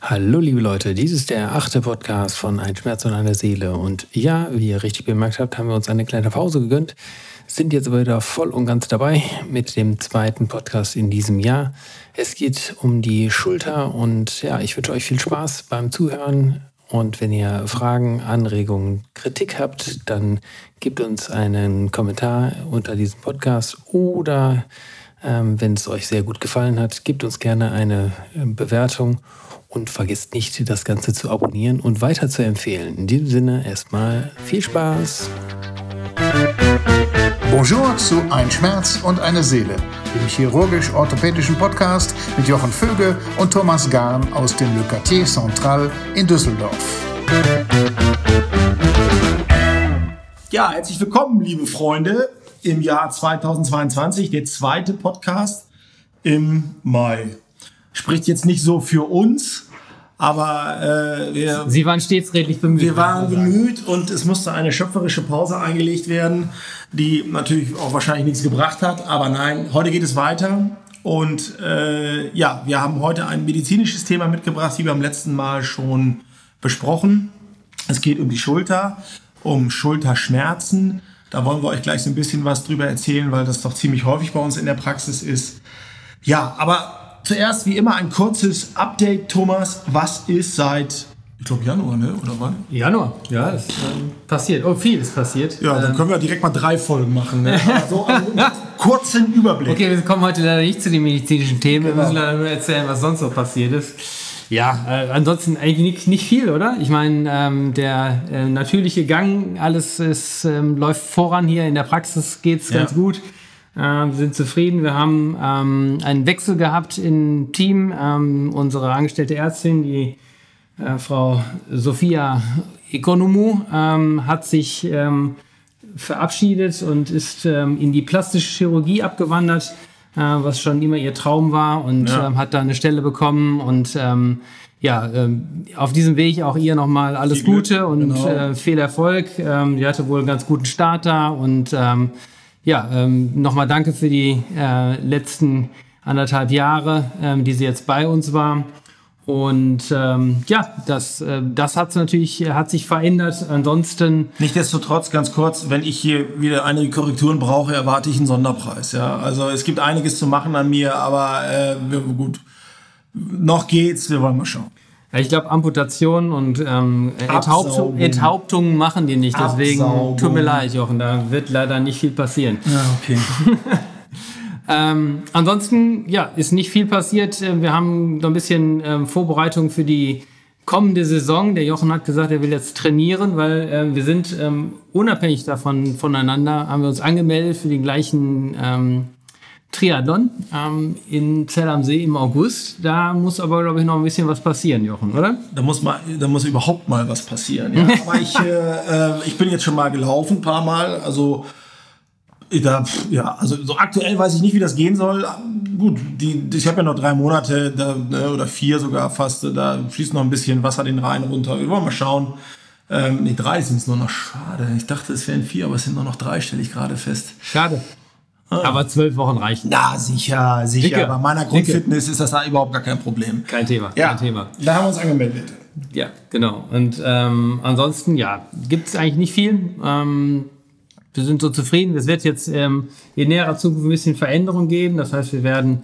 Hallo liebe Leute, dies ist der achte Podcast von Ein Schmerz und eine Seele. Und ja, wie ihr richtig bemerkt habt, haben wir uns eine kleine Pause gegönnt, sind jetzt aber wieder voll und ganz dabei mit dem zweiten Podcast in diesem Jahr. Es geht um die Schulter und ja, ich wünsche euch viel Spaß beim Zuhören. Und wenn ihr Fragen, Anregungen, Kritik habt, dann gebt uns einen Kommentar unter diesem Podcast oder ähm, wenn es euch sehr gut gefallen hat, gebt uns gerne eine äh, Bewertung und vergesst nicht, das Ganze zu abonnieren und weiter zu empfehlen. In diesem Sinne erstmal viel Spaß. Bonjour zu Ein Schmerz und eine Seele, dem chirurgisch-orthopädischen Podcast mit Jochen Vöge und Thomas Gahn aus dem Le Quartier Central in Düsseldorf. Ja, herzlich willkommen, liebe Freunde, im Jahr 2022, der zweite Podcast im Mai spricht jetzt nicht so für uns, aber äh, wir, Sie waren stets redlich bemüht. Wir waren bemüht und es musste eine schöpferische Pause eingelegt werden, die natürlich auch wahrscheinlich nichts gebracht hat. Aber nein, heute geht es weiter. Und äh, ja, wir haben heute ein medizinisches Thema mitgebracht, wie beim letzten Mal schon besprochen. Es geht um die Schulter, um Schulterschmerzen. Da wollen wir euch gleich so ein bisschen was drüber erzählen, weil das doch ziemlich häufig bei uns in der Praxis ist. Ja, aber Zuerst wie immer ein kurzes Update, Thomas. Was ist seit, ich glaube Januar, ne? oder wann? Januar, ja, es ähm, passiert. Oh, viel ist passiert. Ja, dann ähm, können wir direkt mal drei Folgen machen. Ne? so also, kurzen Überblick. Okay, wir kommen heute leider nicht zu den medizinischen Themen. Genau. Wir müssen leider nur erzählen, was sonst so passiert ist. Ja, äh, ansonsten eigentlich nicht, nicht, viel, oder? Ich meine, ähm, der äh, natürliche Gang, alles ist, ähm, läuft voran hier. In der Praxis geht es ja. ganz gut. Äh, wir sind zufrieden. Wir haben ähm, einen Wechsel gehabt im Team. Ähm, unsere angestellte Ärztin, die äh, Frau Sophia Economou, ähm, hat sich ähm, verabschiedet und ist in die plastische Chirurgie abgewandert, was schon immer ihr Traum war und ja. Ähm, hat da eine Stelle bekommen und ja, auf diesem Weg auch ihr nochmal alles Viel Gute Glück. und genau. äh, viel Erfolg. Ähm, die hatte wohl einen ganz guten Start da und ähm, ja, ähm, nochmal danke für die äh, letzten anderthalb Jahre, ähm, die sie jetzt bei uns war. Und ähm, ja, das, äh, das hat natürlich hat sich verändert. Ansonsten. Nichtsdestotrotz, ganz kurz, wenn ich hier wieder einige Korrekturen brauche, erwarte ich einen Sonderpreis. Ja, also es gibt einiges zu machen an mir, aber äh, gut, noch geht's. Wir wollen mal schauen. Ich glaube, Amputation und ähm, Enthauptung, Enthauptungen machen die nicht. Deswegen Absaugung. tut mir leid, Jochen, da wird leider nicht viel passieren. Ja, okay. ähm, ansonsten, ja, ist nicht viel passiert. Äh, wir haben noch ein bisschen ähm, Vorbereitung für die kommende Saison. Der Jochen hat gesagt, er will jetzt trainieren, weil äh, wir sind ähm, unabhängig davon voneinander, haben wir uns angemeldet für den gleichen ähm, Triathlon ähm, in Zell am See im August. Da muss aber, glaube ich, noch ein bisschen was passieren, Jochen, oder? Da muss, mal, da muss überhaupt mal was passieren. Ja. aber ich, äh, äh, ich bin jetzt schon mal gelaufen, ein paar Mal. Also, da, ja, also so aktuell weiß ich nicht, wie das gehen soll. Gut, die, ich habe ja noch drei Monate da, ne, oder vier sogar fast. Da fließt noch ein bisschen Wasser den Rhein runter. Wir wollen mal schauen. Ähm, nee, drei sind es nur noch. Schade. Ich dachte, es wären vier, aber es sind nur noch drei, stelle ich gerade fest. Schade. Ah. Aber zwölf Wochen reichen. Ja, sicher, sicher. Dicke. Bei meiner Grundfitness Dicke. ist das da überhaupt gar kein Problem. Kein Thema, ja. kein Thema. Da haben wir uns angemeldet. Ja, genau. Und ähm, ansonsten, ja, gibt es eigentlich nicht viel. Ähm, wir sind so zufrieden. Es wird jetzt ähm, in näherer Zukunft ein bisschen Veränderung geben. Das heißt, wir werden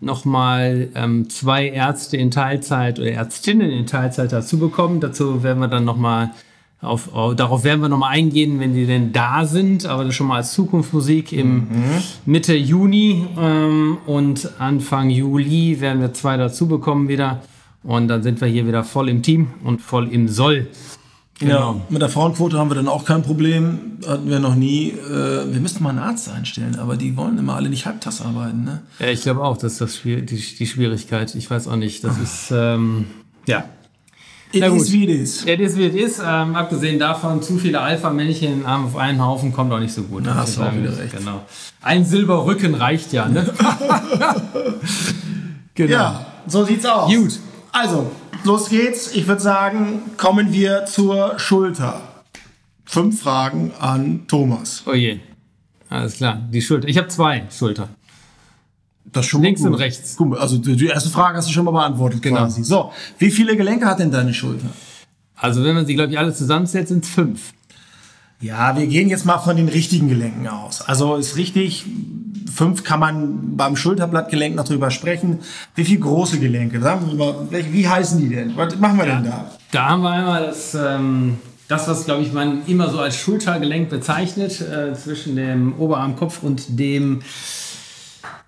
nochmal ähm, zwei Ärzte in Teilzeit oder Ärztinnen in Teilzeit dazu bekommen. Dazu werden wir dann nochmal auf, auf, darauf werden wir nochmal eingehen, wenn die denn da sind, aber das schon mal als Zukunftsmusik im mhm. Mitte Juni ähm, und Anfang Juli werden wir zwei dazu bekommen wieder und dann sind wir hier wieder voll im Team und voll im Soll. Genau. Ja, mit der Frauenquote haben wir dann auch kein Problem. Hatten wir noch nie. Äh, wir müssten mal einen Arzt einstellen, aber die wollen immer alle nicht halbtags arbeiten. Ne? Ja, ich glaube auch, das ist das die, die Schwierigkeit. Ich weiß auch nicht. Das ist, ähm, ja, It is wie it is. It is wie it is. Ähm, abgesehen davon, zu viele Alpha-Männchen auf einen Haufen kommt auch nicht so gut. Da hast du auch wieder recht. Genau. Ein Silberrücken reicht ja, ne? genau. Ja, so sieht's aus. Gut. Also, los geht's. Ich würde sagen, kommen wir zur Schulter. Fünf Fragen an Thomas. Oh je. Alles klar, die Schulter. Ich habe zwei Schulter. Das schon Links und rechts. Guck mal, also die erste Frage hast du schon mal beantwortet Genau. quasi. So, wie viele Gelenke hat denn deine Schulter? Wie viele Gelenke hat denn deine Schulter? Also wenn man sie, glaube ich, alle zusammensetzt, sind es fünf. Ja, wir gehen jetzt mal von den richtigen Gelenken aus. Also ist richtig, fünf kann man beim Schulterblattgelenk noch drüber sprechen. Wie viele große Gelenke? Sagen wir mal, wie heißen die denn? Was machen wir denn da? Da haben wir einmal das, ähm, das was, glaube ich, man immer so als Schultergelenk bezeichnet, äh, zwischen dem Oberarmkopf und dem,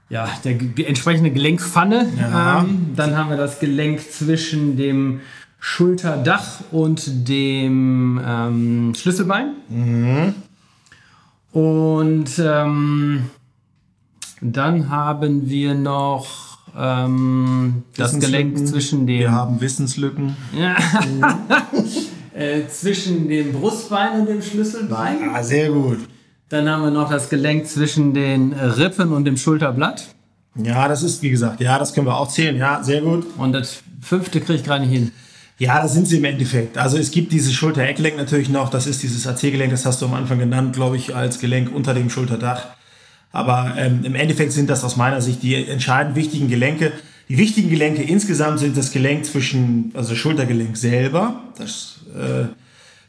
ja, der ge- entsprechende Gelenkpfanne. Ja. Ähm, dann haben wir das Gelenk zwischen dem Schulterdach und dem ähm, Schlüsselbein. Und ähm, dann haben wir noch ähm, das Gelenk zwischen dem Wir haben Wissenslücken. ja. äh, zwischen dem Brustbein und dem Schlüsselbein. Ah, sehr gut. Dann haben wir noch das Gelenk zwischen den Rippen und dem Schulterblatt. Ja, das ist, wie gesagt, ja, das können wir auch zählen. Ja, sehr gut. Und das fünfte kriege ich gerade nicht hin. Ja, das sind sie im Endeffekt. Also es gibt dieses Schulter-Eckgelenk natürlich noch. Das ist dieses AC-Gelenk, das hast du am Anfang genannt, glaube ich, als Gelenk unter dem Schulterdach. Aber ähm, im Endeffekt sind das aus meiner Sicht die entscheidend wichtigen Gelenke. Die wichtigen Gelenke insgesamt sind das Gelenk zwischen, also Schultergelenk selber, das äh,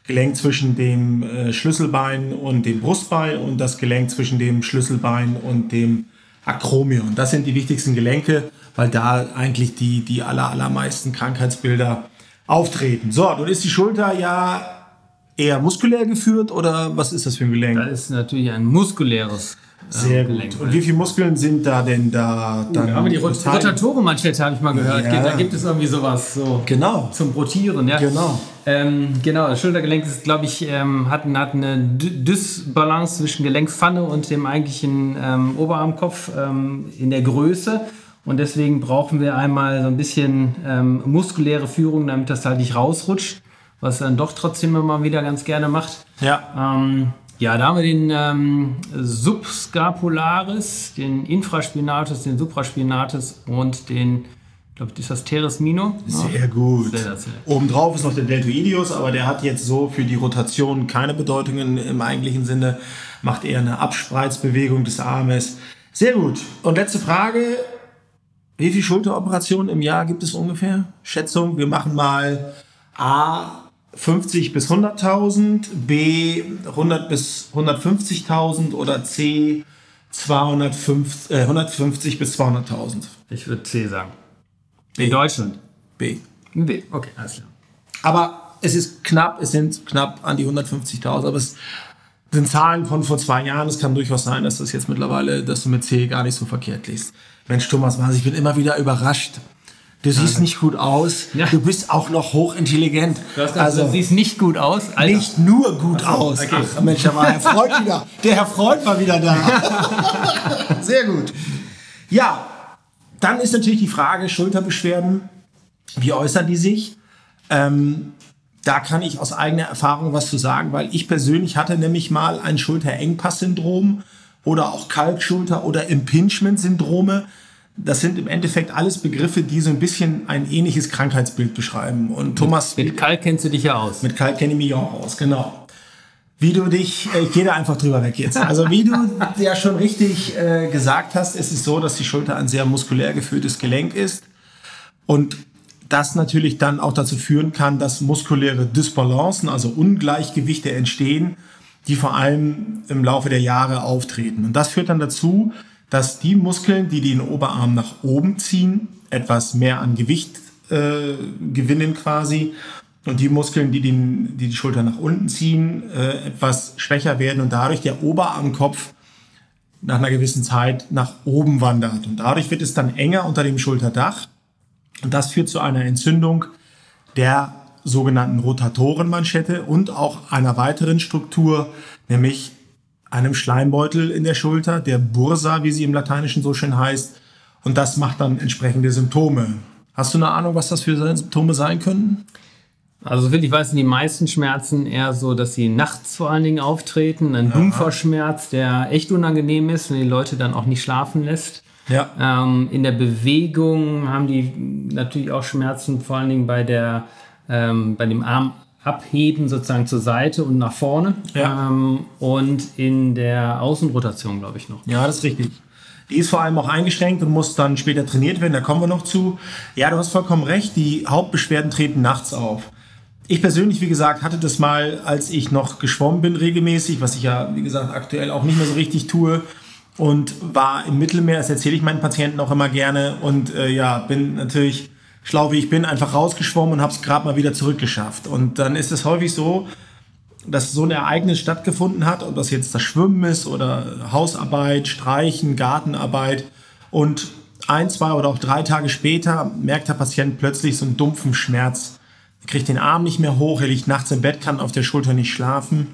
Gelenk zwischen dem äh, Schlüsselbein und dem Brustbein und das Gelenk zwischen dem Schlüsselbein und dem Akromion. Das sind die wichtigsten Gelenke, weil da eigentlich die, die aller, allermeisten Krankheitsbilder auftreten. So, nun ist die Schulter ja eher muskulär geführt oder was ist das für ein Gelenk? Das ist natürlich ein muskuläres äh, Sehr Gelenk. gut. Und wie viele Muskeln sind da denn da? Dann Ja, aber die Rot? Rotatorenmanschette habe ich mal gehört. Ja. Da gibt es irgendwie sowas so Genau. zum Rotieren. Ja. Genau. Ähm, genau, das Schultergelenk ist, glaube ich, ähm, hat, hat eine Dysbalance zwischen Gelenkpfanne und dem eigentlichen ähm, Oberarmkopf ähm, in der Größe. Und deswegen brauchen wir einmal so ein bisschen ähm, muskuläre Führung, damit das halt nicht rausrutscht, was dann doch trotzdem immer wieder ganz gerne macht. Ja. Ähm, ja, da haben wir den ähm, Subscapularis, den Infraspinatus, den Supraspinatus und den, ich glaube, ist das Teres Minor? Sehr gut. Sehr, sehr. Obendrauf ist noch der Deltoideus, aber der hat jetzt so für die Rotation keine Bedeutung in, im eigentlichen Sinne. Macht eher eine Abspreizbewegung des Armes. Sehr gut. Und letzte Frage. Wie viele Schulteroperationen im Jahr gibt es ungefähr? Schätzung, wir machen mal A 50 bis 100.000, B 100 bis 150.000 oder C 250, äh, 150 bis 200.000. Ich würde C sagen. B. In Deutschland. B. B. Okay, alles klar. Aber es ist knapp, es sind knapp an die 150.000, aber es sind Zahlen von vor zwei Jahren. Es kann durchaus sein, dass das jetzt mittlerweile, dass du mit C gar nicht so verkehrt liest. Mensch, Thomas Maas, ich bin immer wieder überrascht. Du siehst nicht gut aus. Ja. Du bist auch noch hochintelligent. Du, hast gesagt, also du siehst nicht gut aus. Alter. nicht nur gut aus. okay. Ach, Mensch, da war Herr Freud wieder. Der Herr Freud war wieder da. Sehr gut. Ja, dann ist natürlich die Frage, Schulterbeschwerden, wie äußern die sich? Ähm, da kann ich aus eigener Erfahrung was zu sagen, weil ich persönlich hatte nämlich mal ein Schulterengpass-Syndrom oder auch Kalkschulter- oder Impingement-Syndrome. Das sind im Endeffekt alles Begriffe, die so ein bisschen ein ähnliches Krankheitsbild beschreiben. Und Thomas, Mit Kalk kennst du dich ja aus. mit Kalk kenne ich mich auch aus, genau. Wie du dich, äh, ich gehe da einfach drüber weg jetzt. Also wie du ja schon richtig äh, gesagt hast, ist es so, dass die Schulter ein sehr muskulär gefülltes Gelenk ist und das natürlich dann auch dazu führen kann, dass muskuläre Dysbalancen, also Ungleichgewichte entstehen, die vor allem im Laufe der Jahre auftreten. Und das führt dann dazu, dass die Muskeln, die den Oberarm nach oben ziehen, etwas mehr an Gewicht äh, gewinnen quasi. Und die Muskeln, die, den, die die Schulter nach unten ziehen, äh, etwas schwächer werden und dadurch der Oberarmkopf nach einer gewissen Zeit nach oben wandert. Und dadurch wird es dann enger unter dem Schulterdach. Und das führt zu einer Entzündung der sogenannten Rotatorenmanschette und auch einer weiteren Struktur, nämlich einem Schleimbeutel in der Schulter, der Bursa, wie sie im Lateinischen so schön heißt. Und das macht dann entsprechende Symptome. Hast du eine Ahnung, was das für Symptome sein können? Also wirklich weiß sind die meisten Schmerzen eher so, dass sie nachts vor allen Dingen auftreten. Ein dumpfer Schmerz, der echt unangenehm ist und die Leute dann auch nicht schlafen lässt. Ja. Ähm, in der Bewegung haben die natürlich auch Schmerzen, vor allen Dingen bei der ähm, bei dem Arm abheben sozusagen zur Seite und nach vorne. Ja. Ähm, und in der Außenrotation, glaube ich, noch. Ja, das ist richtig. Die ist vor allem auch eingeschränkt und muss dann später trainiert werden, da kommen wir noch zu. Ja, du hast vollkommen recht, die Hauptbeschwerden treten nachts auf. Ich persönlich, wie gesagt, hatte das mal, als ich noch geschwommen bin regelmäßig, was ich ja, wie gesagt, aktuell auch nicht mehr so richtig tue und war im Mittelmeer, das erzähle ich meinen Patienten auch immer gerne und äh, ja, bin natürlich schlau wie ich bin, einfach rausgeschwommen und habe es gerade mal wieder zurückgeschafft. Und dann ist es häufig so, dass so ein Ereignis stattgefunden hat, ob das jetzt das Schwimmen ist oder Hausarbeit, Streichen, Gartenarbeit. Und ein, zwei oder auch drei Tage später merkt der Patient plötzlich so einen dumpfen Schmerz. Er kriegt den Arm nicht mehr hoch, er liegt nachts im Bett, kann auf der Schulter nicht schlafen.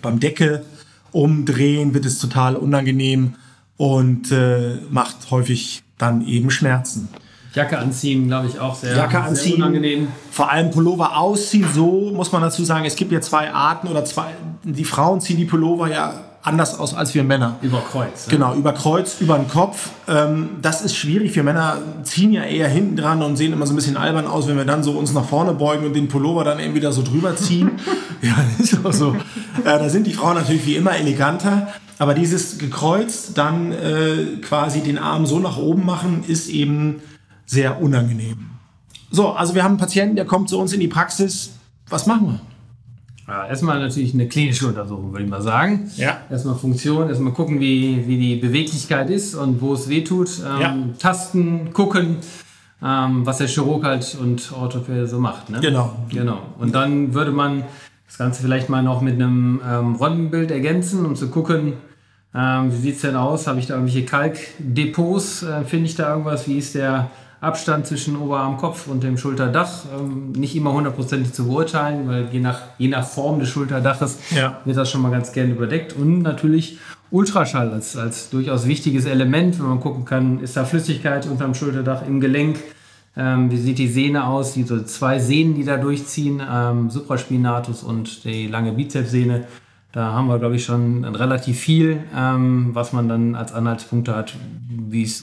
Beim Deckel umdrehen wird es total unangenehm und äh, macht häufig dann eben Schmerzen. Jacke anziehen, glaube ich, auch sehr, Jacke anziehen, sehr unangenehm. Vor allem Pullover ausziehen, so muss man dazu sagen, es gibt ja zwei Arten oder zwei, die Frauen ziehen die Pullover ja anders aus als wir Männer. Über Kreuz. Ja. Genau, über Kreuz, über den Kopf. Ähm, das ist schwierig. Wir Männer ziehen ja eher hinten dran und sehen immer so ein bisschen albern aus, wenn wir dann so uns nach vorne beugen und den Pullover dann eben wieder so drüber ziehen. ja, ist auch so. Äh, da sind die Frauen natürlich wie immer eleganter. Aber dieses gekreuzt, dann äh, quasi den Arm so nach oben machen, ist eben sehr unangenehm. So, also wir haben einen Patienten, der kommt zu uns in die Praxis. Was machen wir? Ja, erstmal natürlich eine klinische Untersuchung, würde ich mal sagen. Ja. Erstmal Funktion, erstmal gucken, wie, wie die Beweglichkeit ist und wo es weh tut. Ähm, Ja. Tasten, gucken, ähm, was der Chirurg halt und Orthopäde so macht. Ne? Genau. Genau. Und dann würde man das Ganze vielleicht mal noch mit einem ähm, Röntgenbild ergänzen, um zu gucken, ähm, wie sieht es denn aus? Habe ich da irgendwelche Kalkdepots? Äh, Finde ich da irgendwas? Wie ist der Abstand zwischen Oberarmkopf und dem Schulterdach? Ähm, nicht immer hundertprozentig zu beurteilen, weil je nach, je nach Form des Schulterdaches Ja. wird das schon mal ganz gerne überdeckt. Und natürlich Ultraschall als, als durchaus wichtiges Element, wenn man gucken kann, ist da Flüssigkeit unterm Schulterdach im Gelenk? Ähm, wie sieht die Sehne aus? Die so zwei Sehnen, die da durchziehen, ähm, Supraspinatus und die lange Bizepssehne. Da haben wir, glaube ich, schon relativ viel, ähm, was man dann als Anhaltspunkte hat,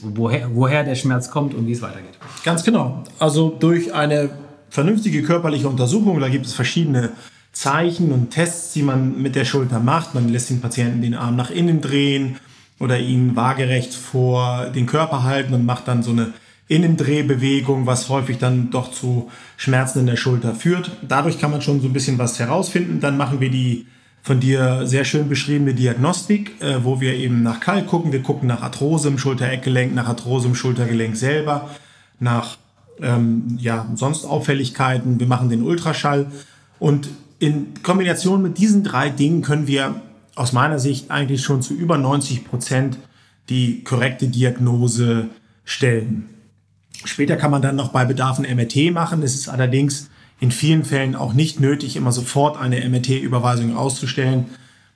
woher, woher der Schmerz kommt und wie es weitergeht. Ganz genau. Also durch eine vernünftige körperliche Untersuchung, da gibt es verschiedene Zeichen und Tests, die man mit der Schulter macht. Man lässt den Patienten den Arm nach innen drehen oder ihn waagerecht vor den Körper halten und macht dann so eine Innendrehbewegung, was häufig dann doch zu Schmerzen in der Schulter führt. Dadurch kann man schon so ein bisschen was herausfinden. Dann machen wir die von dir sehr schön beschriebene Diagnostik, äh, wo wir eben nach Kalk gucken. Wir gucken nach Arthrose im Schultereckgelenk, nach Arthrose im Schultergelenk selber, nach ähm, ja, sonst Auffälligkeiten. Wir machen den Ultraschall. Und in Kombination mit diesen drei Dingen können wir aus meiner Sicht eigentlich schon zu über 90 Prozent die korrekte Diagnose stellen. Später kann man dann noch bei Bedarf ein MRT machen. Es ist allerdings in vielen Fällen auch nicht nötig, immer sofort eine MRT-Überweisung auszustellen.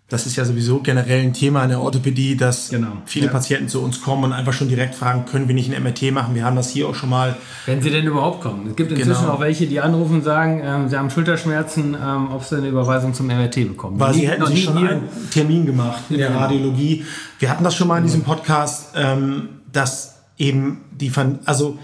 Das ist ja sowieso generell ein Thema in der Orthopädie, dass Genau. viele Ja. Patienten zu uns kommen und einfach schon direkt fragen, können wir nicht ein MRT machen? Wir haben das hier auch schon mal. Wenn sie denn überhaupt kommen. Es gibt inzwischen Genau. auch welche, die anrufen und sagen, ähm, sie haben Schulterschmerzen, ähm, ob sie eine Überweisung zum MRT bekommen. Weil sie hätten sich schon einen Termin gemacht in Ja, der genau. Radiologie. Wir hatten das schon mal in diesem Podcast, ähm, dass eben die, also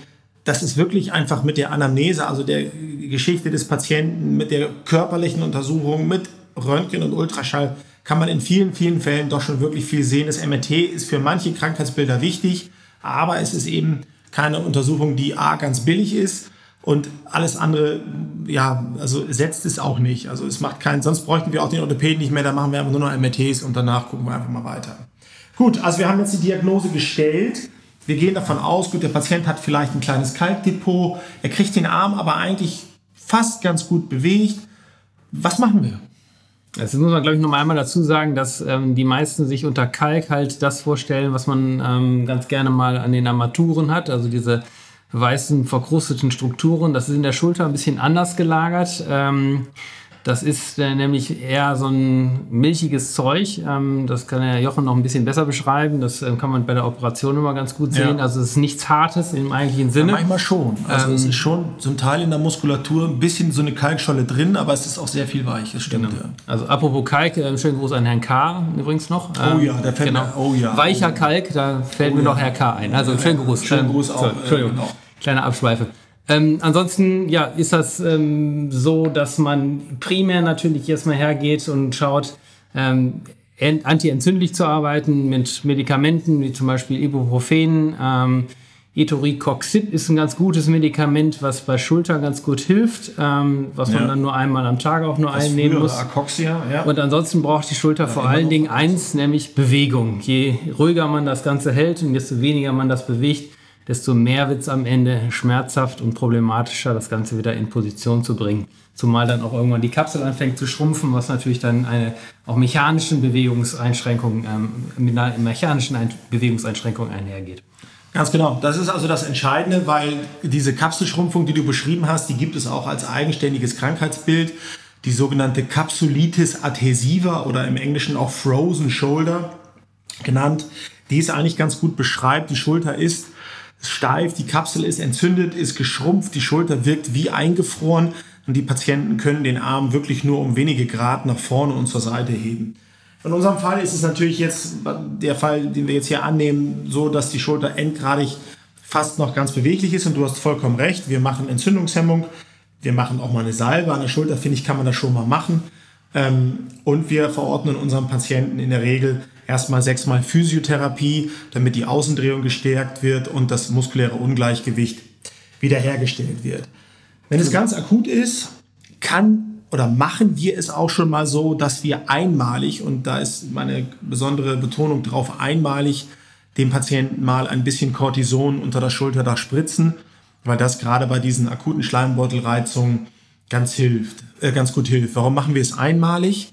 das ist wirklich einfach mit der Anamnese, also der Geschichte des Patienten, mit der körperlichen Untersuchung, mit Röntgen und Ultraschall, kann man in vielen, vielen Fällen doch schon wirklich viel sehen. Das MRT ist für manche Krankheitsbilder wichtig, aber es ist eben keine Untersuchung, die A, ganz billig ist und alles andere, ja, also setzt es auch nicht. Also es macht keinen, sonst bräuchten wir auch den Orthopäden nicht mehr, da machen wir einfach nur noch MRTs und danach gucken wir einfach mal weiter. Gut, also wir haben jetzt die Diagnose gestellt. Wir gehen davon aus, gut, der Patient hat vielleicht ein kleines Kalkdepot, er kriegt den Arm aber eigentlich fast ganz gut bewegt. Was machen wir? Das muss man, glaube ich, noch mal einmal dazu sagen, dass ähm, die meisten sich unter Kalk halt das vorstellen, was man ähm, ganz gerne mal an den Armaturen hat, also diese weißen, verkrusteten Strukturen. Das ist in der Schulter ein bisschen anders gelagert. Ähm, das ist äh, nämlich eher so ein milchiges Zeug. Ähm, das kann der Jochen noch ein bisschen besser beschreiben. Das ähm, kann man bei der Operation immer ganz gut sehen. Ja. Also es ist nichts Hartes im eigentlichen Sinne. Manchmal schon. Also Ähm, es ist schon zum Teil in der Muskulatur ein bisschen so eine Kalkscholle drin, aber es ist auch sehr viel weich, das stimmt. Ja. Also apropos Kalk, äh, schönen Gruß an Herrn K. übrigens noch. Ähm, Oh ja, der fällt mir- oh ja. Weicher Kalk, da fällt mir noch Herr K. ein. Also schönen Gruß. Schönen Ähm, Gruß auch, so, äh, Entschuldigung, genau. kleine Abschweife. Ähm, ansonsten ja, ist das ähm, so, dass man primär natürlich erstmal hergeht und schaut, ähm, antientzündlich zu arbeiten mit Medikamenten wie zum Beispiel Ibuprofen. Ähm, Etoricoxib ist ein ganz gutes Medikament, was bei Schultern ganz gut hilft, ähm, was ja. man dann nur einmal am Tag auch nur das einnehmen muss. Acoxia, ja. Und ansonsten braucht die Schulter ja, vor allen Dingen eins, nämlich Bewegung. Je ruhiger man das Ganze hält und desto weniger man das bewegt, desto mehr wird es am Ende schmerzhaft und problematischer, das Ganze wieder in Position zu bringen. Zumal dann auch irgendwann die Kapsel anfängt zu schrumpfen, was natürlich dann eine auch mechanischen Bewegungseinschränkung, ähm, mit einer mechanischen Ein Bewegungseinschränkung einhergeht. Ganz genau. Das ist also das Entscheidende, weil diese Kapselschrumpfung, die du beschrieben hast, die gibt es auch als eigenständiges Krankheitsbild. Die sogenannte Capsulitis adhesiva oder im Englischen auch Frozen Shoulder genannt, die es eigentlich ganz gut beschreibt. Die Schulter ist steif, die Kapsel ist entzündet, ist geschrumpft, die Schulter wirkt wie eingefroren und die Patienten können den Arm wirklich nur um wenige Grad nach vorne und zur Seite heben. In unserem Fall ist es natürlich jetzt der Fall, den wir jetzt hier annehmen, so, dass die Schulter endgradig fast noch ganz beweglich ist und du hast vollkommen recht. Wir machen Entzündungshemmung, wir machen auch mal eine Salbe an der Schulter, finde ich, kann man das schon mal machen. Ähm, und wir verordnen unserem Patienten in der Regel erstmal sechsmal Physiotherapie, damit die Außendrehung gestärkt wird und das muskuläre Ungleichgewicht wiederhergestellt wird. Wenn es ganz akut ist, kann oder machen wir es auch schon mal so, dass wir einmalig, und da ist meine besondere Betonung drauf, einmalig dem Patienten mal ein bisschen Cortison unter der Schulter da spritzen, weil das gerade bei diesen akuten Schleimbeutelreizungen ganz hilft, äh, ganz gut hilft. Warum machen wir es einmalig?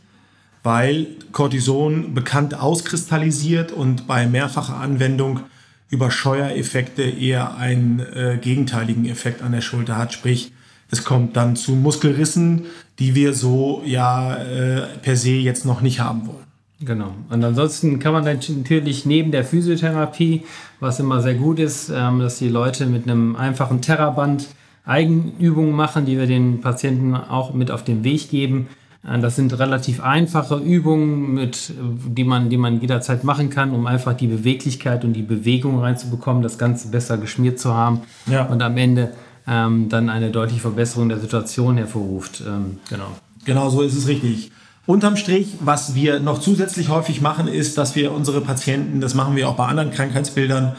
Weil Cortison bekannt auskristallisiert und bei mehrfacher Anwendung über Scheuereffekte eher einen äh, gegenteiligen Effekt an der Schulter hat, sprich es kommt dann zu Muskelrissen, die wir so ja äh, per se jetzt noch nicht haben wollen. Genau. Und ansonsten kann man natürlich neben der Physiotherapie, was immer sehr gut ist, ähm, dass die Leute mit einem einfachen Terraband Eigenübungen machen, die wir den Patienten auch mit auf den Weg geben. Äh, das sind relativ einfache Übungen, mit, die, man, die man jederzeit machen kann, um einfach die Beweglichkeit und die Bewegung reinzubekommen, das Ganze besser geschmiert zu haben. Ja. Und am Ende ähm, dann eine deutliche Verbesserung der Situation hervorruft. Ähm, genau. Genau so ist es richtig. Unterm Strich, was wir noch zusätzlich häufig machen, ist, dass wir unsere Patienten, das machen wir auch bei anderen Krankheitsbildern,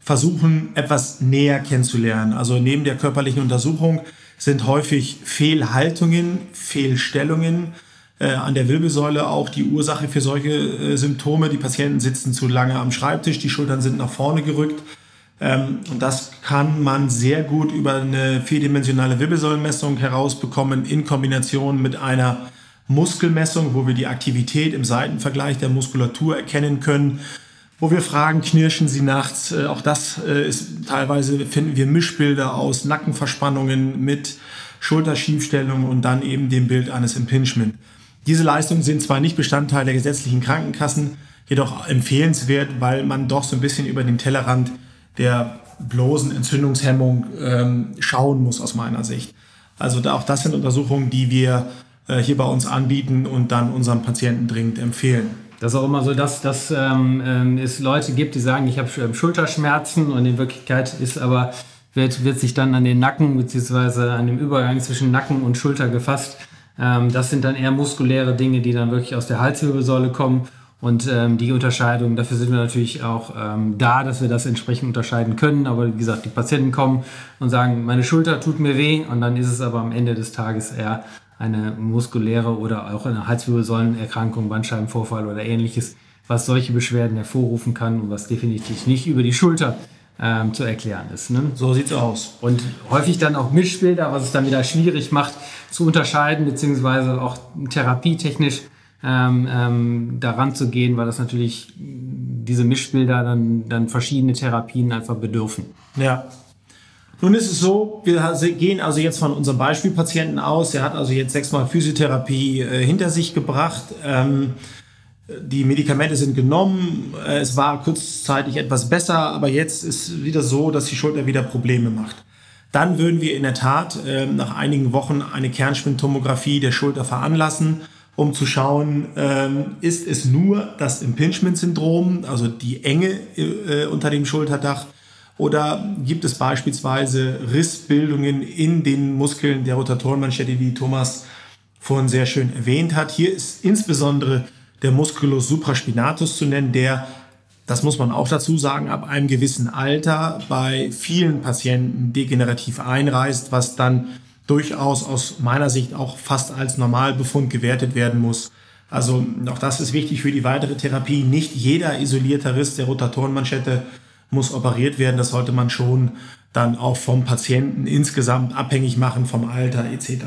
versuchen, etwas näher kennenzulernen. Also neben der körperlichen Untersuchung sind häufig Fehlhaltungen, Fehlstellungen äh, an der Wirbelsäule auch die Ursache für solche äh, Symptome. Die Patienten sitzen zu lange am Schreibtisch, die Schultern sind nach vorne gerückt ähm, und das kann man sehr gut über eine vierdimensionale Wirbelsäulenmessung herausbekommen in Kombination mit einer Muskelmessung, wo wir die Aktivität im Seitenvergleich der Muskulatur erkennen können, wo wir fragen, knirschen sie nachts. Äh, auch das äh, ist teilweise finden wir Mischbilder aus Nackenverspannungen mit Schulterschiefstellung und dann eben dem Bild eines Impingement. Diese Leistungen sind zwar nicht Bestandteil der gesetzlichen Krankenkassen, jedoch empfehlenswert, weil man doch so ein bisschen über den Tellerrand der bloßen Entzündungshemmung ähm, schauen muss aus meiner Sicht. Also da, auch das sind Untersuchungen, die wir äh, hier bei uns anbieten und dann unseren Patienten dringend empfehlen. Das ist auch immer so, dass, dass ähm, ähm es Leute gibt, die sagen, ich habe ähm, Schulterschmerzen und in Wirklichkeit ist aber, wird, wird sich dann an den Nacken bzw. an dem Übergang zwischen Nacken und Schulter gefasst. Ähm, das sind dann eher muskuläre Dinge, die dann wirklich aus der Halswirbelsäule kommen und ähm, die Unterscheidung, dafür sind wir natürlich auch ähm, da, dass wir das entsprechend unterscheiden können. Aber wie gesagt, die Patienten kommen und sagen, meine Schulter tut mir weh und dann ist es aber am Ende des Tages eher eine muskuläre oder auch eine Halswirbelsäulenerkrankung, Bandscheibenvorfall oder ähnliches, was solche Beschwerden hervorrufen kann und was definitiv nicht über die Schulter ähm, zu erklären ist. Ne? So sieht's aus. Und häufig dann auch Mischbilder, was es dann wieder schwierig macht zu unterscheiden, beziehungsweise auch therapietechnisch ähm, ähm, daran zu gehen, weil das natürlich diese Mischbilder dann, dann verschiedene Therapien einfach bedürfen. Ja. Nun ist es so, wir gehen also jetzt von unserem Beispielpatienten aus. Der hat also jetzt sechsmal Physiotherapie äh, hinter sich gebracht. Ähm, die Medikamente sind genommen. Äh, es war kurzzeitig etwas besser, aber jetzt ist wieder so, dass die Schulter wieder Probleme macht. Dann würden wir in der Tat äh, nach einigen Wochen eine Kernspintomographie der Schulter veranlassen um zu schauen, ähm, ist es nur das Impingement-Syndrom, also die Enge äh, unter dem Schulterdach, oder gibt es beispielsweise Rissbildungen in den Muskeln der Rotatorenmanschette, die Thomas vorhin sehr schön erwähnt hat. Hier ist insbesondere der Musculus supraspinatus zu nennen, der, das muss man auch dazu sagen, ab einem gewissen Alter bei vielen Patienten degenerativ einreißt, was dann durchaus aus meiner Sicht auch fast als Normalbefund gewertet werden muss. Also auch das ist wichtig für die weitere Therapie. Nicht jeder isolierte Riss der Rotatorenmanschette muss operiert werden. Das sollte man schon dann auch vom Patienten insgesamt abhängig machen, vom Alter etc.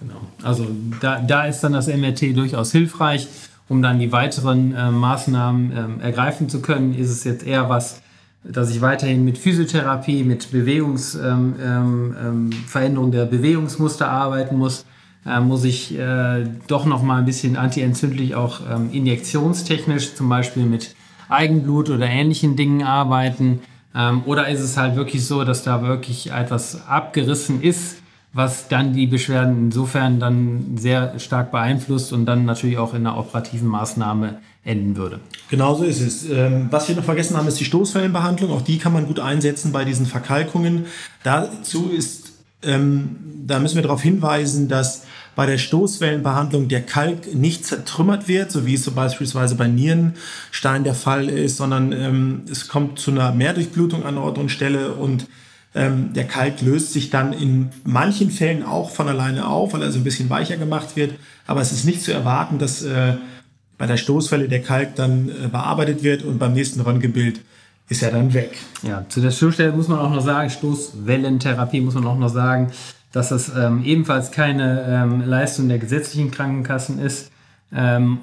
Genau. Also da, da ist dann das MRT durchaus hilfreich, um dann die weiteren äh, Maßnahmen ähm, ergreifen zu können. Ist es jetzt eher was, dass ich weiterhin mit Physiotherapie, mit Bewegungsveränderung ähm, ähm, ähm der Bewegungsmuster arbeiten muss, äh, muss ich äh, doch noch mal ein bisschen antientzündlich auch ähm, injektionstechnisch, zum Beispiel mit Eigenblut oder ähnlichen Dingen arbeiten. Ähm, oder ist es halt wirklich so, dass da wirklich etwas abgerissen ist, was dann die Beschwerden insofern dann sehr stark beeinflusst und dann natürlich auch in einer operativen Maßnahme enden würde. Genauso ist es. Ähm, was wir noch vergessen haben, ist die Stoßwellenbehandlung. Auch die kann man gut einsetzen bei diesen Verkalkungen. Dazu ist, ähm, da müssen wir darauf hinweisen, dass bei der Stoßwellenbehandlung der Kalk nicht zertrümmert wird, so wie es so beispielsweise bei Nierenstein der Fall ist, sondern ähm, es kommt zu einer Mehrdurchblutung an Ort und Stelle und ähm, der Kalk löst sich dann in manchen Fällen auch von alleine auf, weil er so ein bisschen weicher gemacht wird. Aber es ist nicht zu erwarten, dass äh, bei der Stoßwelle der Kalk dann äh, bearbeitet wird und beim nächsten Röntgenbild ist er dann weg. Ja, zu der Stoßstelle muss man auch noch sagen, Stoßwellentherapie muss man auch noch sagen, dass das ähm, ebenfalls keine ähm, Leistung der gesetzlichen Krankenkassen ist. Ähm,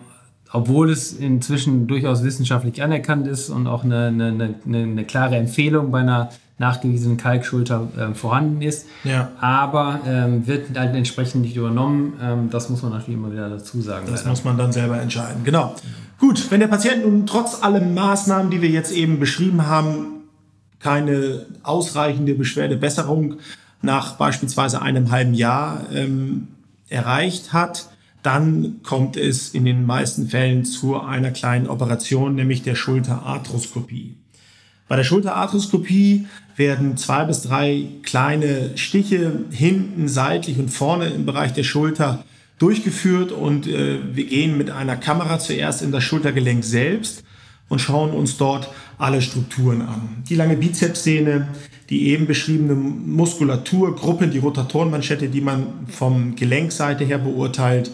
obwohl es inzwischen durchaus wissenschaftlich anerkannt ist und auch eine, eine, eine, eine klare Empfehlung bei einer nachgewiesenen Kalkschulter äh, vorhanden ist. Ja. Aber ähm, wird halt entsprechend nicht übernommen. Ähm, das muss man natürlich immer wieder dazu sagen. Das leider. muss man dann selber entscheiden. Genau. Gut, wenn der Patient nun trotz allen Maßnahmen, die wir jetzt eben beschrieben haben, keine ausreichende Beschwerdebesserung nach beispielsweise einem halben Jahr ähm, erreicht hat, dann kommt es in den meisten Fällen zu einer kleinen Operation, nämlich der Schulterarthroskopie. Bei der Schulterarthroskopie werden zwei bis drei kleine Stiche hinten, seitlich und vorne im Bereich der Schulter durchgeführt und äh, wir gehen mit einer Kamera zuerst in das Schultergelenk selbst und schauen uns dort alle Strukturen an. Die lange Bizepssehne, die eben beschriebene Muskulaturgruppen, die Rotatorenmanschette, die man vom Gelenkseite her beurteilt,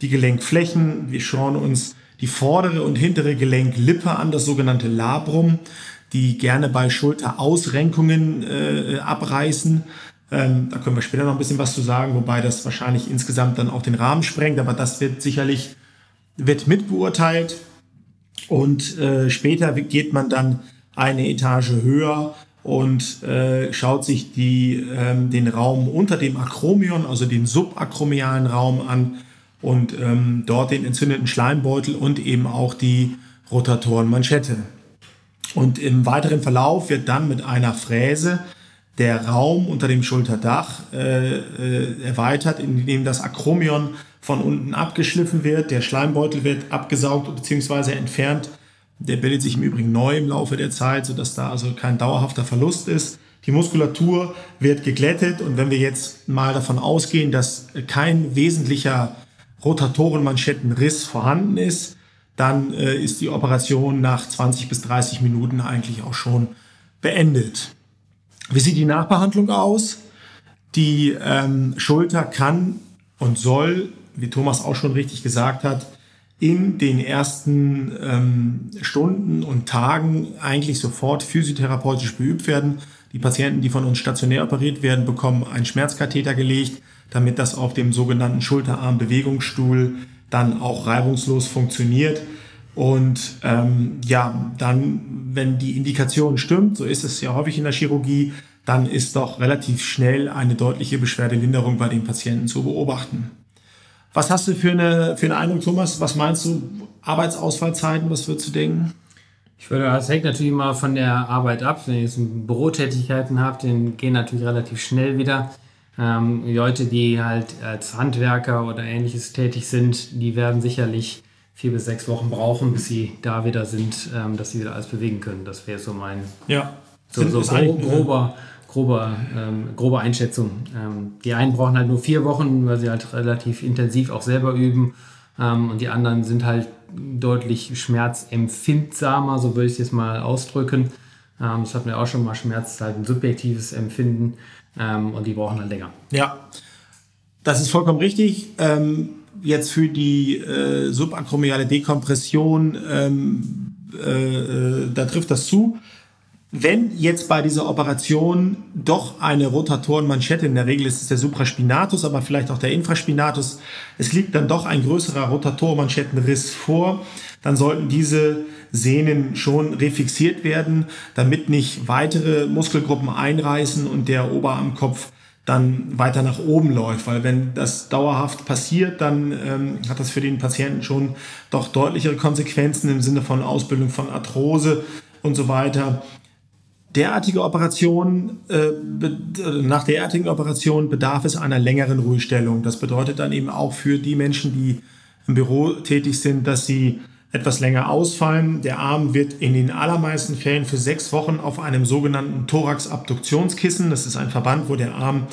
die Gelenkflächen, wir schauen uns die vordere und hintere Gelenklippe an, das sogenannte Labrum die gerne bei Schulterausrenkungen äh, abreißen. Ähm, da können wir später noch ein bisschen was zu sagen, wobei das wahrscheinlich insgesamt dann auch den Rahmen sprengt, aber das wird sicherlich wird mitbeurteilt. Und äh, später geht man dann eine Etage höher und äh, schaut sich die, ähm, den Raum unter dem Akromion, also den subakromialen Raum an und ähm, dort den entzündeten Schleimbeutel und eben auch die Rotatorenmanschette. Und im weiteren Verlauf wird dann mit einer Fräse der Raum unter dem Schulterdach äh, äh, erweitert, indem das Akromion von unten abgeschliffen wird, der Schleimbeutel wird abgesaugt bzw. entfernt. Der bildet sich im Übrigen neu im Laufe der Zeit, sodass da also kein dauerhafter Verlust ist. Die Muskulatur wird geglättet und wenn wir jetzt mal davon ausgehen, dass kein wesentlicher Rotatorenmanschettenriss vorhanden ist, dann äh, ist die Operation nach 20 bis 30 Minuten eigentlich auch schon beendet. Wie sieht die Nachbehandlung aus? Die ähm, Schulter kann und soll, wie Thomas auch schon richtig gesagt hat, in den ersten ähm, Stunden und Tagen eigentlich sofort physiotherapeutisch beübt werden. Die Patienten, die von uns stationär operiert werden, bekommen einen Schmerzkatheter gelegt, damit das auf dem sogenannten Schulterarmbewegungsstuhl dann auch reibungslos funktioniert. Und ähm, ja, dann, wenn die Indikation stimmt, so ist es ja häufig in der Chirurgie, dann ist doch relativ schnell eine deutliche Beschwerdelinderung bei den Patienten zu beobachten. Was hast du für eine, für eine Eindruck, Thomas? Was meinst du? Arbeitsausfallzeiten, was würdest du denken? Ich würde, das hängt natürlich mal von der Arbeit ab. Wenn ihr jetzt Bürotätigkeiten habt, dann gehen natürlich relativ schnell wieder. Ähm, Leute, die halt als Handwerker oder ähnliches tätig sind, die werden sicherlich vier bis sechs Wochen brauchen, bis sie da wieder sind, ähm, dass sie wieder alles bewegen können. Das wäre so mein ja. so, so grob, grober, grober, ähm, grobe Einschätzung. Ähm, die einen brauchen halt nur vier Wochen, weil sie halt relativ intensiv auch selber üben. Ähm, und die anderen sind halt deutlich schmerzempfindsamer, so würde ich es jetzt mal ausdrücken. Ähm, das hatten wir auch schon mal, Schmerz halt ein subjektives Empfinden ähm, und die brauchen halt länger. Ja, das ist vollkommen richtig. Ähm, jetzt für die äh, subakromiale Dekompression, äh, äh, da trifft das zu. Wenn jetzt bei dieser Operation doch eine Rotatorenmanschette, in der Regel ist es der Supraspinatus, aber vielleicht auch der Infraspinatus, es liegt dann doch ein größerer Rotatorenmanschettenriss vor, dann sollten diese Sehnen schon refixiert werden, damit nicht weitere Muskelgruppen einreißen und der Oberarmkopf dann weiter nach oben läuft. Weil wenn das dauerhaft passiert, dann ähm, hat das für den Patienten schon doch deutlichere Konsequenzen im Sinne von Ausbildung von Arthrose und so weiter. Derartige Operationen, äh, nach derartigen Operationen bedarf es einer längeren Ruhestellung. Das bedeutet dann eben auch für die Menschen, die im Büro tätig sind, dass sie etwas länger ausfallen. Der Arm wird in den allermeisten Fällen für sechs Wochen auf einem sogenannten Thorax-Abduktionskissen, das ist ein Verband, wo der Arm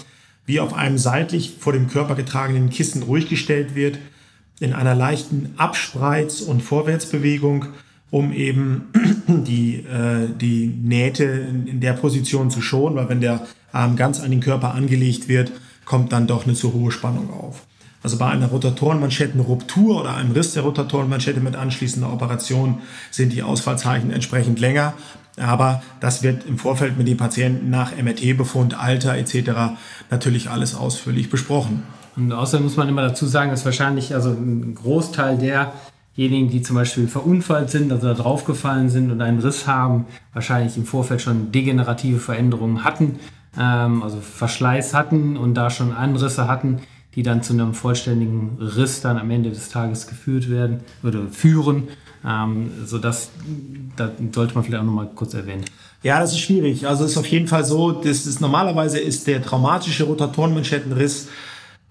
wie auf einem seitlich vor dem Körper getragenen Kissen ruhig gestellt wird, in einer leichten Abspreiz- und Vorwärtsbewegung, um eben die, äh, die Nähte in, in der Position zu schonen, weil wenn der Arm ganz an den Körper angelegt wird, kommt dann doch eine zu hohe Spannung auf. Also bei einer Rotatorenmanschettenruptur oder einem Riss der Rotatorenmanschette mit anschließender Operation sind die Ausfallzeichen entsprechend länger. Aber das wird im Vorfeld mit den Patienten nach MRT-Befund, Alter etc. natürlich alles ausführlich besprochen. Und außerdem muss man immer dazu sagen, dass wahrscheinlich also ein Großteil derjenigen, die zum Beispiel verunfallt sind, also da draufgefallen sind und einen Riss haben, wahrscheinlich im Vorfeld schon degenerative Veränderungen hatten, ähm, also Verschleiß hatten und da schon Anrisse hatten, die dann zu einem vollständigen Riss dann am Ende des Tages geführt werden oder führen. Ähm, so das, das sollte man vielleicht auch nochmal kurz erwähnen. Ja, das ist schwierig. Also es ist auf jeden Fall so, dass ist, normalerweise ist der traumatische Rotatorenmanschettenriss,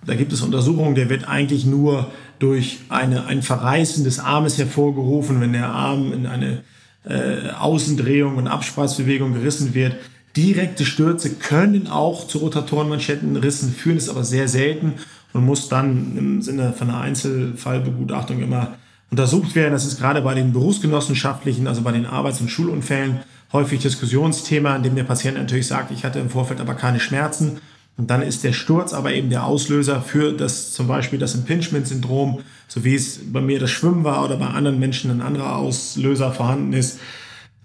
da gibt es Untersuchungen, der wird eigentlich nur durch eine, ein Verreißen des Armes hervorgerufen, wenn der Arm in eine äh, Außendrehung und Abspreizbewegung gerissen wird. Direkte Stürze können auch zu Rotatorenmanschettenrissen führen, ist aber sehr selten und muss dann im Sinne von einer Einzelfallbegutachtung immer untersucht werden. Das ist gerade bei den berufsgenossenschaftlichen, also bei den Arbeits- und Schulunfällen häufig Diskussionsthema, in dem der Patient natürlich sagt, ich hatte im Vorfeld aber keine Schmerzen. Und dann ist der Sturz aber eben der Auslöser für das zum Beispiel das Impingement-Syndrom, so wie es bei mir das Schwimmen war oder bei anderen Menschen ein anderer Auslöser vorhanden ist.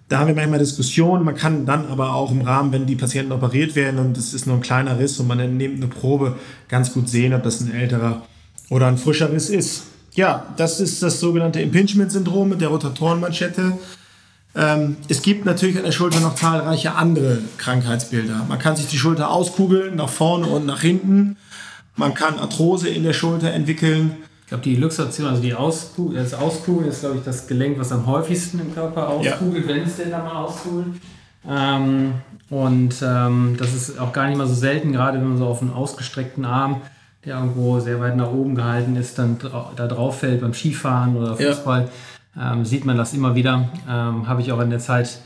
Da haben wir manchmal Diskussionen. Man kann dann aber auch im Rahmen, wenn die Patienten operiert werden und es ist nur ein kleiner Riss und man nimmt eine Probe, ganz gut sehen, ob das ein älterer oder ein frischer Riss ist. Ja, das ist das sogenannte Impingement-Syndrom mit der Rotatorenmanschette. Ähm, es gibt natürlich an der Schulter noch zahlreiche andere Krankheitsbilder. Man kann sich die Schulter auskugeln, nach vorne und nach hinten. Man kann Arthrose in der Schulter entwickeln. Ich glaube, die Luxation, also die Auskugel, das Auskugeln ist, glaube ich, das Gelenk, was am häufigsten im Körper auskugelt, ja. wenn es denn da mal auskugelt. Ähm, und ähm, das ist auch gar nicht mal so selten, gerade wenn man so auf einen ausgestreckten Arm, der irgendwo sehr weit nach oben gehalten ist, dann da drauf fällt beim Skifahren oder Fußball, ja. Ähm, sieht man das immer wieder. Ähm, habe ich auch in der Zeit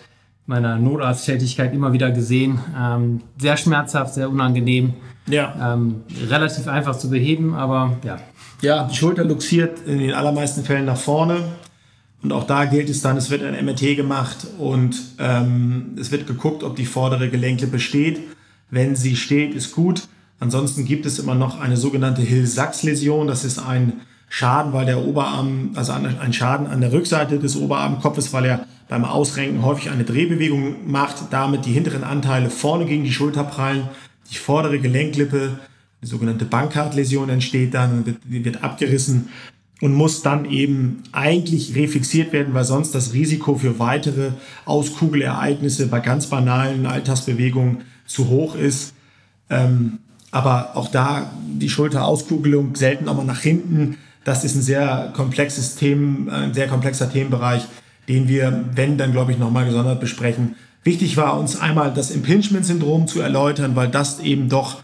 meiner Notarzttätigkeit immer wieder gesehen. Ähm, sehr schmerzhaft, sehr unangenehm. Ja. Ähm, relativ einfach zu beheben, aber ja, ja, die Schulter luxiert in den allermeisten Fällen nach vorne. Und auch da gilt es dann, es wird ein MRT gemacht und ähm, es wird geguckt, ob die vordere Gelenklippe steht. Wenn sie steht, ist gut. Ansonsten gibt es immer noch eine sogenannte Hill-Sachs-Läsion. Das ist ein Schaden, weil der Oberarm, also ein Schaden an der Rückseite des Oberarmkopfes, weil er beim Ausrenken häufig eine Drehbewegung macht, damit die hinteren Anteile vorne gegen die Schulter prallen, die vordere Gelenklippe die sogenannte Bankhartläsion entsteht dann, wird, wird abgerissen und muss dann eben eigentlich refixiert werden, weil sonst das Risiko für weitere Auskugelereignisse bei ganz banalen Alltagsbewegungen zu hoch ist. Ähm, aber auch da die Schulterauskugelung selten auch mal nach hinten. Das ist ein sehr komplexes Thema, ein sehr komplexer Themenbereich, den wir, wenn, dann glaube ich nochmal gesondert besprechen. Wichtig war uns einmal das Impingement-Syndrom zu erläutern, weil das eben doch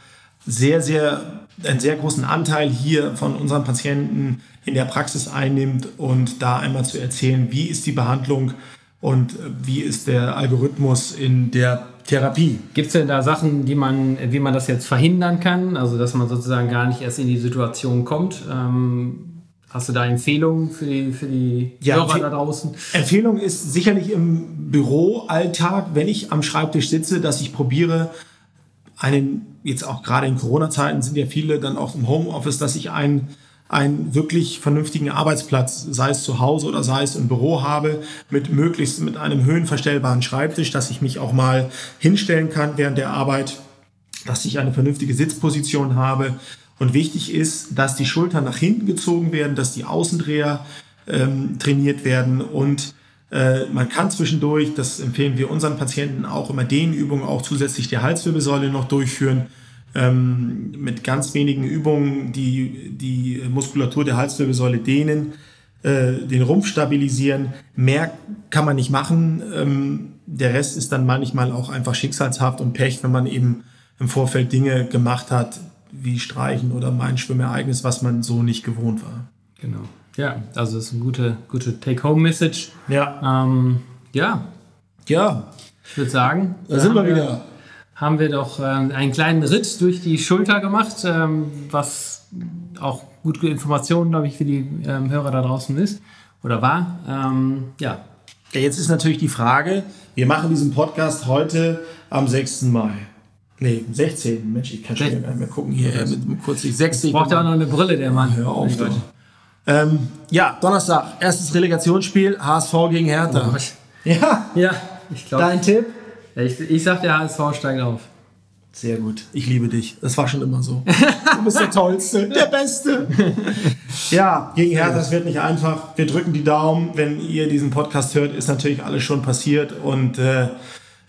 sehr, sehr, einen sehr großen Anteil hier von unseren Patienten in der Praxis einnimmt und da einmal zu erzählen, wie ist die Behandlung und wie ist der Algorithmus in der Therapie. Gibt es denn da Sachen, die man, wie man das jetzt verhindern kann? Also, dass man sozusagen gar nicht erst in die Situation kommt? Ähm, Hast du da Empfehlungen für die, für die Ja, Hörer da draußen? Empfehlung ist sicherlich im Büroalltag, wenn ich am Schreibtisch sitze, dass ich probiere, einen, jetzt auch gerade in Corona-Zeiten sind ja viele dann auch im Homeoffice, dass ich einen, einen wirklich vernünftigen Arbeitsplatz, sei es zu Hause oder sei es im Büro habe, mit möglichst mit einem höhenverstellbaren Schreibtisch, dass ich mich auch mal hinstellen kann während der Arbeit, dass ich eine vernünftige Sitzposition habe. Und wichtig ist, dass die Schultern nach hinten gezogen werden, dass die Außendreher ähm, trainiert werden und äh, man kann zwischendurch, das empfehlen wir unseren Patienten auch immer Dehnübungen, auch zusätzlich die Halswirbelsäule noch durchführen. Ähm, mit ganz wenigen Übungen die, die Muskulatur der Halswirbelsäule dehnen, äh, den Rumpf stabilisieren. Mehr kann man nicht machen. Ähm, der Rest ist dann manchmal auch einfach schicksalshaft und Pech, wenn man eben im Vorfeld Dinge gemacht hat, wie Streichen oder mein Schwimmereignis, was man so nicht gewohnt war. Genau. Ja, also das ist eine gute, gute Take-Home-Message. Ja, Ähm, ja, ja, ich würde sagen, da sind wir wieder. haben wir doch ähm, einen kleinen Ritt durch die Schulter gemacht, ähm, was auch gute Informationen, glaube ich, für die ähm, Hörer da draußen ist oder war. Ähm, Ja, jetzt ist natürlich die Frage, wir machen diesen Podcast heute am 6. Mai. Nee, am 16. Mensch, ich kann schon gar nicht mehr gucken hier. äh, Mit, kurz, 6. braucht ja auch noch eine Brille, der Mann. Hör auf, doch. Ähm, ja, Donnerstag, erstes Relegationsspiel, HSV gegen Hertha. Oh. Ja, Ja, ich glaube, dein Tipp? ich, ich sag, der HSV steigt auf. Sehr gut. Ich liebe dich. Das war schon immer so. Du bist der Tollste, der Beste. Ja, gegen Hertha, das wird nicht einfach. Wir drücken die Daumen. Wenn ihr diesen Podcast hört, ist natürlich alles schon passiert. Und äh,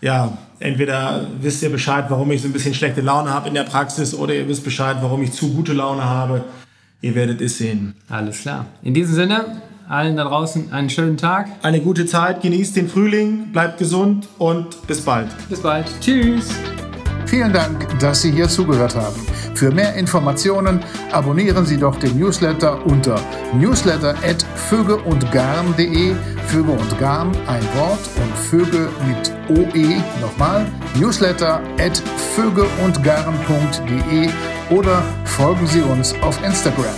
ja, entweder wisst ihr Bescheid, warum ich so ein bisschen schlechte Laune habe in der Praxis, oder ihr wisst Bescheid, warum ich zu gute Laune habe. Ihr werdet es sehen. Alles klar. In diesem Sinne, allen da draußen einen schönen Tag. Eine gute Zeit, genießt den Frühling, bleibt gesund und bis bald. Bis bald. Tschüss. Vielen Dank, dass Sie hier zugehört haben. Für mehr Informationen abonnieren Sie doch den Newsletter unter newsletter.vögeundgarn.de. Vöge und Garn ein Wort und Vögel mit OE. Nochmal newsletter.vögeundgarn.de oder folgen Sie uns auf Instagram.